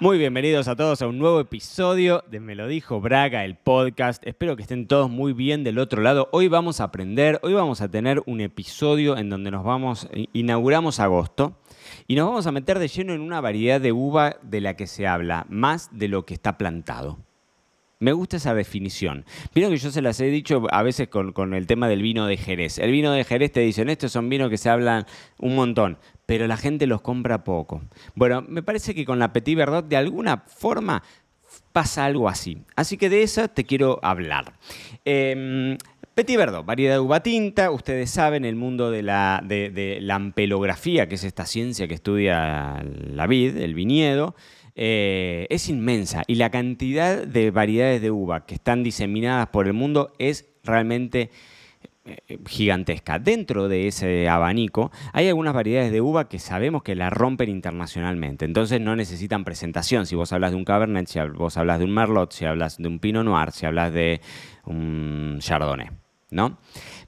Muy bienvenidos a todos a un nuevo episodio de Me lo dijo Braga, el podcast. Espero que estén todos muy bien del otro lado. Hoy vamos a aprender, hoy vamos a tener un episodio en donde nos vamos, inauguramos agosto. Y nos vamos a meter de lleno en una variedad de uva de la que se habla, más de lo que está plantado. Me gusta esa definición. Vieron que yo se las he dicho a veces con, el tema del vino de Jerez. El vino de Jerez te dicen, estos son vinos que se hablan un montón, pero la gente los compra poco. Bueno, me parece que con la Petit Verdot de alguna forma pasa algo así. Así que de eso te quiero hablar. Em, Petit Verdot, variedad de uva tinta. Ustedes saben, el mundo de la, de, la ampelografía, que es esta ciencia que estudia la vid, el viñedo, eh, es inmensa. Y la cantidad de variedades de uva que están diseminadas por el mundo es realmente gigantesca. Dentro de ese abanico hay algunas variedades de uva que sabemos que la rompen internacionalmente, entonces no necesitan presentación. Si vos hablas de un Cabernet, si vos hablas de un Merlot, si hablas de un Pinot Noir, si hablas de un Chardonnay. ¿no?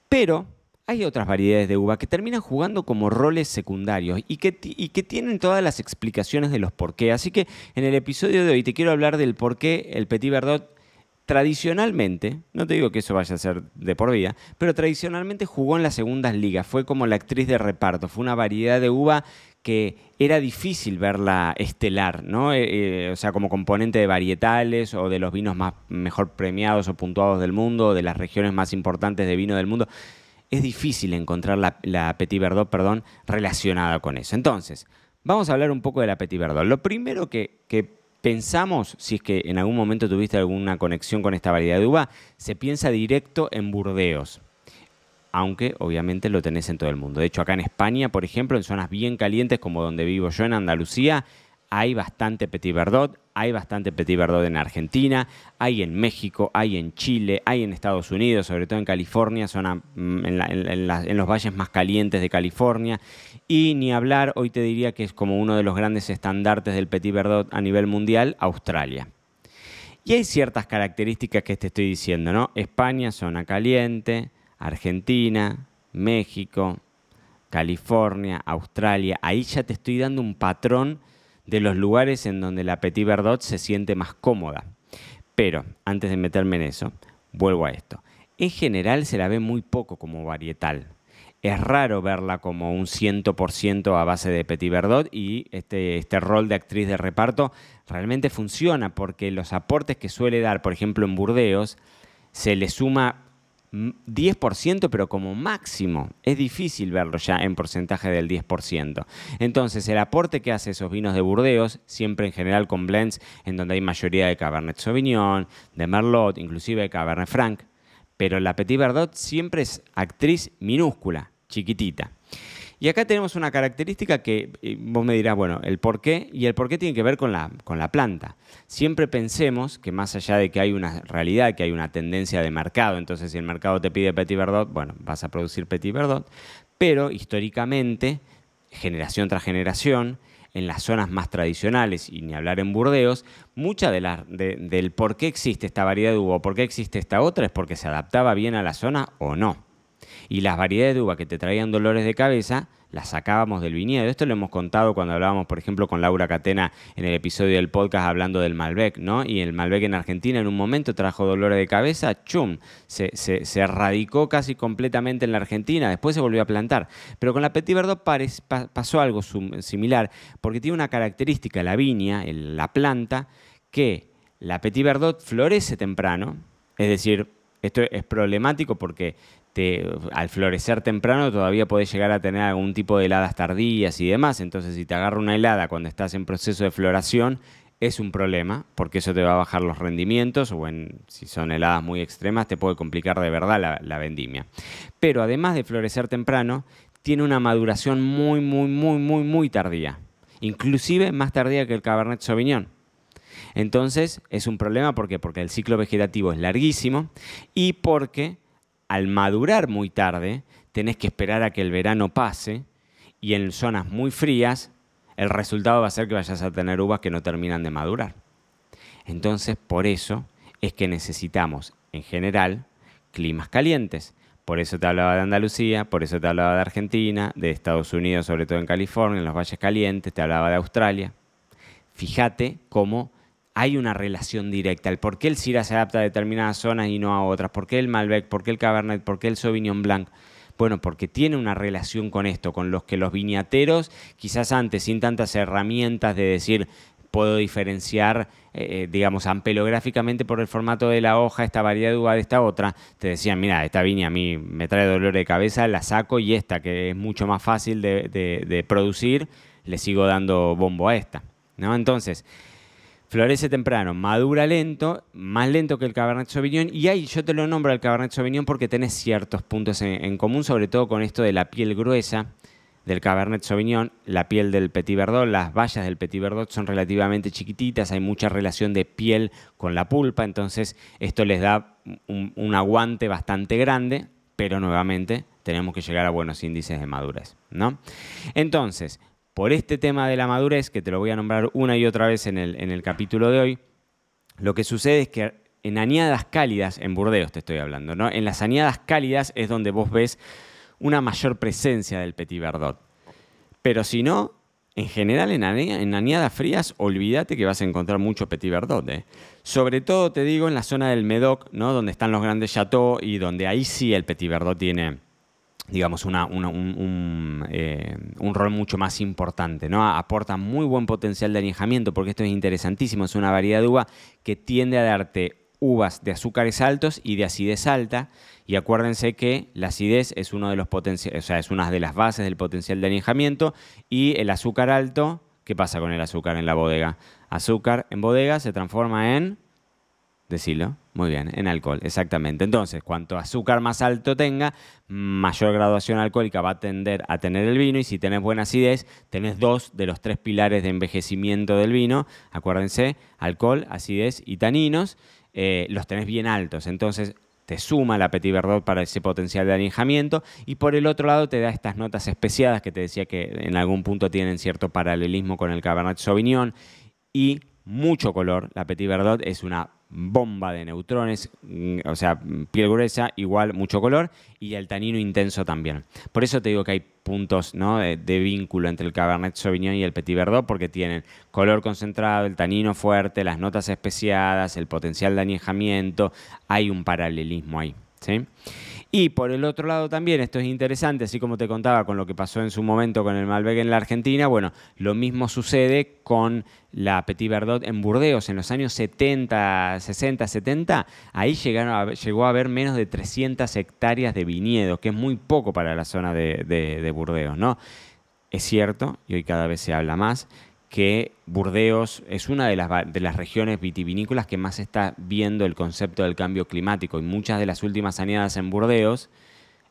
Pero hay otras variedades de uva que terminan jugando como roles secundarios y que, y que, tienen todas las explicaciones de los por qué. Así que en el episodio de hoy te quiero hablar del por qué el Petit Verdot tradicionalmente, no te digo que eso vaya a ser de por vida, pero tradicionalmente jugó en las segundas ligas, fue como la actriz de reparto, fue una variedad de uva que era difícil verla estelar, ¿no? Eh, eh, o sea, como componente de varietales o de los vinos más mejor premiados o puntuados del mundo, de las regiones más importantes de vino del mundo. Es difícil encontrar la, Petit Verdot, perdón, relacionada con eso. Entonces, vamos a hablar un poco de la Petit Verdot. Lo primero que, que pensamos, si es que en algún momento tuviste alguna conexión con esta variedad de uva, se piensa directo en Burdeos aunque obviamente lo tenés en todo el mundo. De hecho, acá en España, por ejemplo, en zonas bien calientes como donde vivo yo en Andalucía, hay bastante Petit Verdot, hay bastante Petit Verdot en Argentina, hay en México, hay en Chile, hay en Estados Unidos, sobre todo en California, zona, mm, en, los valles más calientes de California. Y ni hablar, hoy te diría que es como uno de los grandes estandartes del Petit Verdot a nivel mundial, Australia. Y hay ciertas características que te estoy diciendo, ¿no? España, zona caliente, Argentina, México, California, Australia. Ahí ya te estoy dando un patrón de los lugares en donde la Petit Verdot se siente más cómoda. Pero, antes de meterme en eso, vuelvo a esto. En general se la ve muy poco como varietal. Es raro verla como un 100% a base de Petit Verdot y este, este rol de actriz de reparto realmente funciona porque los aportes que suele dar, por ejemplo, en Burdeos, se le suma 10%, pero como máximo. Es difícil verlo ya en porcentaje del 10%. Entonces, el aporte que hace esos vinos de Burdeos, siempre en general con blends en donde hay mayoría de Cabernet Sauvignon, de Merlot, inclusive de Cabernet Franc, pero la Petit Verdot siempre es actriz minúscula, chiquitita. Y acá tenemos una característica que eh, vos me dirás, bueno, el por qué, y el por qué tiene que ver con la, con la planta. Siempre pensemos que más allá de que hay una realidad, que hay una tendencia de mercado, entonces si el mercado te pide Petit Verdot, bueno, vas a producir Petit Verdot, pero históricamente, generación tras generación, en las zonas más tradicionales, y ni hablar en Burdeos, mucha de la, del por qué existe esta variedad de uva o por qué existe esta otra es porque se adaptaba bien a la zona o no. Y las variedades de uva que te traían dolores de cabeza, las sacábamos del viñedo. Esto lo hemos contado cuando hablábamos, por ejemplo, con Laura Catena en el episodio del podcast hablando del Malbec, ¿no? Y el Malbec en Argentina en un momento trajo dolores de cabeza, chum, se, se, se erradicó casi completamente en la Argentina, después se volvió a plantar. Pero con la Petit Verdot pasó algo similar, porque tiene una característica, la viña, la planta, que la Petit Verdot florece temprano, es decir, esto es problemático porque al florecer temprano todavía puedes llegar a tener algún tipo de heladas tardías y demás. Entonces, si te agarra una helada cuando estás en proceso de floración, es un problema, porque eso te va a bajar los rendimientos, o si son heladas muy extremas, te puede complicar de verdad la, vendimia. Pero además de florecer temprano, tiene una maduración muy, muy, muy, muy, muy tardía. Inclusive más tardía que el Cabernet Sauvignon. Entonces es un problema porque porque el ciclo vegetativo es larguísimo y porque al madurar muy tarde, tenés que esperar a que el verano pase y en zonas muy frías el resultado va a ser que vayas a tener uvas que no terminan de madurar. Entonces, por eso es que necesitamos, en general, climas calientes. Por eso te hablaba de Andalucía, por eso te hablaba de Argentina, de Estados Unidos, sobre todo en California, en los valles calientes, te hablaba de Australia. Fíjate cómo hay una relación directa. El por qué el Syrah se adapta a determinadas zonas y no a otras. ¿Por qué el Malbec? ¿Por qué el Cabernet? ¿Por qué el Sauvignon Blanc? Bueno, porque tiene una relación con esto, con los que los viñateros, quizás antes, sin tantas herramientas de decir, puedo diferenciar, eh, eh, digamos, ampelográficamente por el formato de la hoja, esta variedad de uva de esta otra, te decían, mira, esta viña a mí me trae dolor de cabeza, la saco y esta, que es mucho más fácil de, producir, le sigo dando bombo a esta. ¿no? Entonces, florece temprano, madura lento, más lento que el Cabernet Sauvignon, y ahí yo te lo nombro al Cabernet Sauvignon porque tenés ciertos puntos en común, sobre todo con esto de la piel gruesa, del Cabernet Sauvignon, la piel del Petit Verdot, las bayas del Petit Verdot son relativamente chiquititas, hay mucha relación de piel con la pulpa, entonces esto les da un, aguante bastante grande, pero nuevamente tenemos que llegar a buenos índices de madurez, ¿no? Entonces, por este tema de la madurez, que te lo voy a nombrar una y otra vez en el, en el capítulo de hoy, lo que sucede es que en añadas cálidas, en Burdeos te estoy hablando, ¿no? En las añadas cálidas es donde vos ves una mayor presencia del Petit Verdot. Pero si no, en general en, añadas frías, olvídate que vas a encontrar mucho Petit Verdot. ¿eh? Sobre todo, te digo, en la zona del Medoc, ¿no? donde están los grandes chateaux y donde ahí sí el Petit Verdot tiene digamos, una, eh, un, rol mucho más importante. ¿no? Aporta muy buen potencial de añejamiento porque esto es interesantísimo. Es una variedad de uva que tiende a darte uvas de azúcares altos y de acidez alta. Y acuérdense que la acidez es, uno de los o sea, es una de las bases del potencial de añejamiento. Y el azúcar alto, ¿qué pasa con el azúcar en la bodega? Azúcar en bodega se transforma en Decilo. Muy bien, en alcohol, exactamente. Entonces, cuanto azúcar más alto tenga, mayor graduación alcohólica va a tender a tener el vino y si tenés buena acidez, tenés dos de los tres pilares de envejecimiento del vino. Acuérdense, alcohol, acidez y taninos. Eh, los tenés bien altos. Entonces te suma la Petit Verdot para ese potencial de añejamiento y por el otro lado te da estas notas especiadas que te decía que en algún punto tienen cierto paralelismo con el Cabernet Sauvignon y mucho color. La Petit Verdot es una bomba de neutrones, mm, o sea, piel gruesa, igual mucho color, y el tanino intenso también. Por eso te digo que hay puntos de, vínculo entre el Cabernet Sauvignon y el Petit Verdot, porque tienen color concentrado, el tanino fuerte, las notas especiadas, el potencial de añejamiento, hay un paralelismo ahí. ¿sí? Y por el otro lado también, esto es interesante, así como te contaba con lo que pasó en su momento con el Malbec en la Argentina, bueno, lo mismo sucede con la Petit Verdot en Burdeos en los años 70, 60, 70. Ahí llegó a haber menos de 300 hectáreas de viñedos, que es muy poco para la zona de, de Burdeos, ¿no? Es cierto, y hoy cada vez se habla más, que Burdeos es una de las, de las, regiones vitivinícolas que más está viendo el concepto del cambio climático y muchas de las últimas añadas en Burdeos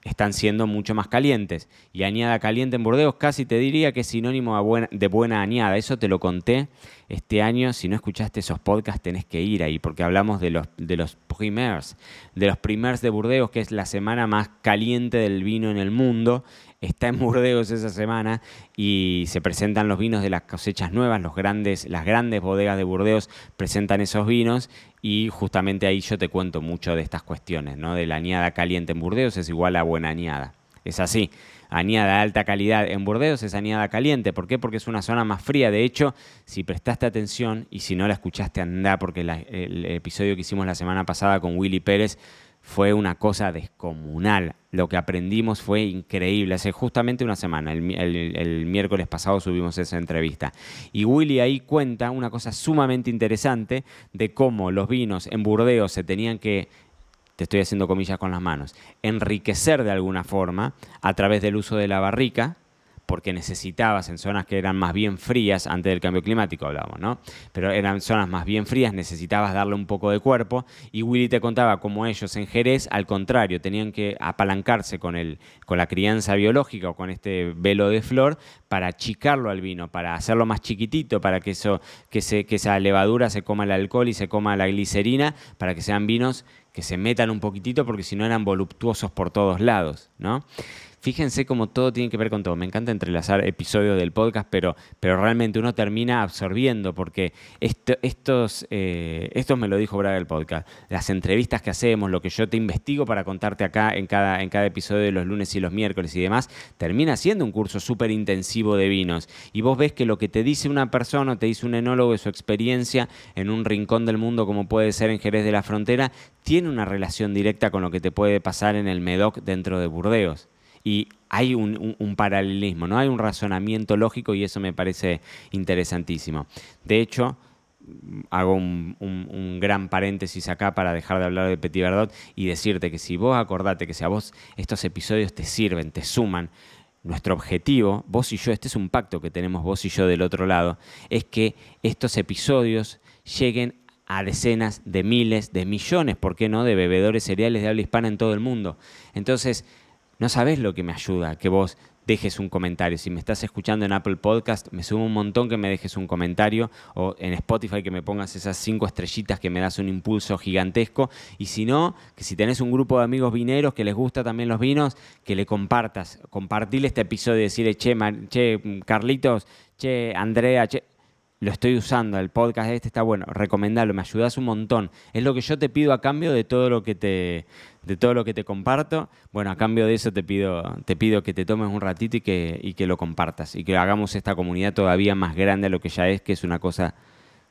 están siendo mucho más calientes. Y añada caliente en Burdeos casi te diría que es sinónimo de buena, añada. Eso te lo conté este año. Si no escuchaste esos podcasts tenés que ir ahí porque hablamos de los, de los primers, de los primers de Burdeos, que es la semana más caliente del vino en el mundo está en Burdeos esa semana y se presentan los vinos de las cosechas nuevas, los grandes, las grandes bodegas de Burdeos presentan esos vinos y justamente ahí yo te cuento mucho de estas cuestiones, ¿no? De la añada caliente en Burdeos es igual a buena añada. Es así. Añada de alta calidad en Burdeos es añada caliente. ¿Por qué? Porque es una zona más fría. De hecho, si prestaste atención y si no la escuchaste, anda, porque el episodio que hicimos la semana pasada con Willy Pérez fue una cosa descomunal. Lo que aprendimos fue increíble. Hace justamente una semana, el, miércoles pasado subimos esa entrevista. Y Willy ahí cuenta una cosa sumamente interesante de cómo los vinos en Burdeos se tenían que, te estoy haciendo comillas con las manos, enriquecer de alguna forma a través del uso de la barrica porque necesitabas en zonas que eran más bien frías, antes del cambio climático hablábamos, ¿no? Pero eran zonas más bien frías, necesitabas darle un poco de cuerpo y Willy te contaba cómo ellos en Jerez, al contrario, tenían que apalancarse con, el, con la crianza biológica o con este velo de flor para achicarlo al vino, para hacerlo más chiquitito, para que, eso, que, se, que esa levadura se coma el alcohol y se coma la glicerina, para que sean vinos que se metan un poquitito porque si no eran voluptuosos por todos lados, ¿no? Fíjense cómo todo tiene que ver con todo. Me encanta entrelazar episodios del podcast, pero, pero realmente uno termina absorbiendo, porque estos, eh, estos me lo dijo Braga del podcast. Las entrevistas que hacemos, lo que yo te investigo para contarte acá en cada, en cada episodio de los lunes y los miércoles y demás, termina siendo un curso súper intensivo de vinos. Y vos ves que lo que te dice una persona, te dice un enólogo de su experiencia en un rincón del mundo como puede ser en Jerez de la Frontera, tiene una relación directa con lo que te puede pasar en el Medoc dentro de Burdeos y hay un, paralelismo, ¿no? Hay un razonamiento lógico y eso me parece interesantísimo. De hecho, hago un, gran paréntesis acá para dejar de hablar de Petit Verdot y decirte que si vos acordate que si a vos estos episodios te sirven, te suman, nuestro objetivo, vos y yo, este es un pacto que tenemos vos y yo del otro lado, es que estos episodios lleguen a decenas de miles, de millones, ¿por qué no?, de bebedores cereales de habla hispana en todo el mundo. Entonces, no sabes lo que me ayuda que vos dejes un comentario. Si me estás escuchando en Apple Podcast, me sumo un montón que me dejes un comentario o en Spotify que me pongas esas cinco estrellitas que me das un impulso gigantesco. Y si no, que si tenés un grupo de amigos vineros que les gusta también los vinos, que le compartas, compartirle este episodio y decirle, che, che, Carlitos, che, Andrea, che, lo estoy usando, el podcast este está bueno, recomendalo, me ayudas un montón. Es lo que yo te pido a cambio de todo lo que te, de todo lo que te comparto. Bueno, a cambio de eso te pido, te pido que te tomes un ratito y que, y que lo compartas y que hagamos esta comunidad todavía más grande de lo que ya es, que es una cosa,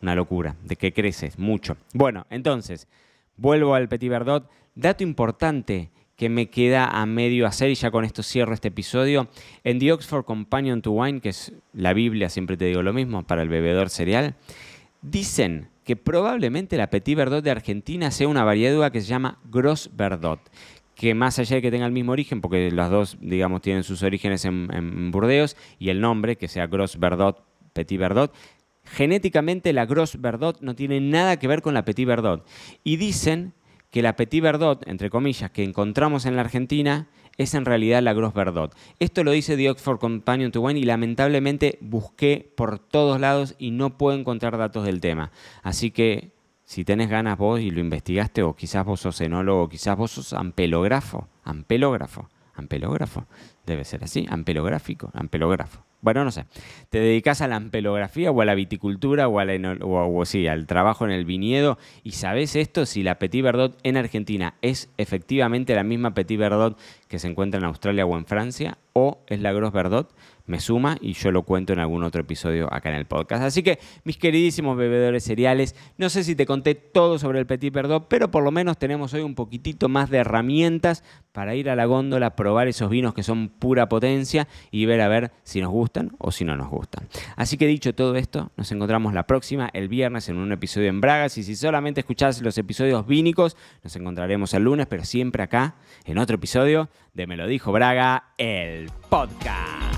una locura, de que creces mucho. Bueno, entonces, vuelvo al Petit Verdot. Dato importante, que me queda a medio hacer y ya con esto cierro este episodio. En The Oxford Companion to Wine, que es la Biblia, siempre te digo lo mismo, para el bebedor cereal, dicen que probablemente la Petit Verdot de Argentina sea una variedad que se llama Gros Verdot, que más allá de que tenga el mismo origen, porque las dos, digamos, tienen sus orígenes en, Burdeos, y el nombre, que sea Gros Verdot, Petit Verdot, genéticamente la Gros Verdot no tiene nada que ver con la Petit Verdot. Y dicen que la Petit Verdot, entre comillas, que encontramos en la Argentina, es en realidad la Gros Verdot. Esto lo dice The Oxford Companion to Wine y lamentablemente busqué por todos lados y no puedo encontrar datos del tema. Así que si tenés ganas vos y lo investigaste, o quizás vos sos enólogo, quizás vos sos ampelógrafo, ampelógrafo, ampelógrafo, debe ser así, ampelográfico, ampelógrafo. Bueno, no sé. ¿Te dedicas a la ampelografía o a la viticultura o, a o, sí, al trabajo en el viñedo? ¿Y sabes esto? Si la Petit Verdot en Argentina es efectivamente la misma Petit Verdot que se encuentra en Australia o en Francia, o es la Gros Verdot, me suma y yo lo cuento en algún otro episodio acá en el podcast. Así que, mis queridísimos bebedores cereales, no sé si te conté todo sobre el Petit Verdot, pero por lo menos tenemos hoy un poquitito más de herramientas para ir a la góndola, probar esos vinos que son pura potencia y ver a ver si nos gustan o si no nos gustan. Así que dicho todo esto, nos encontramos la próxima, el viernes, en un episodio en Bragas. Y si solamente escuchás los episodios vínicos, nos encontraremos el lunes, pero siempre acá, en otro episodio de Me lo dijo Braga, el podcast.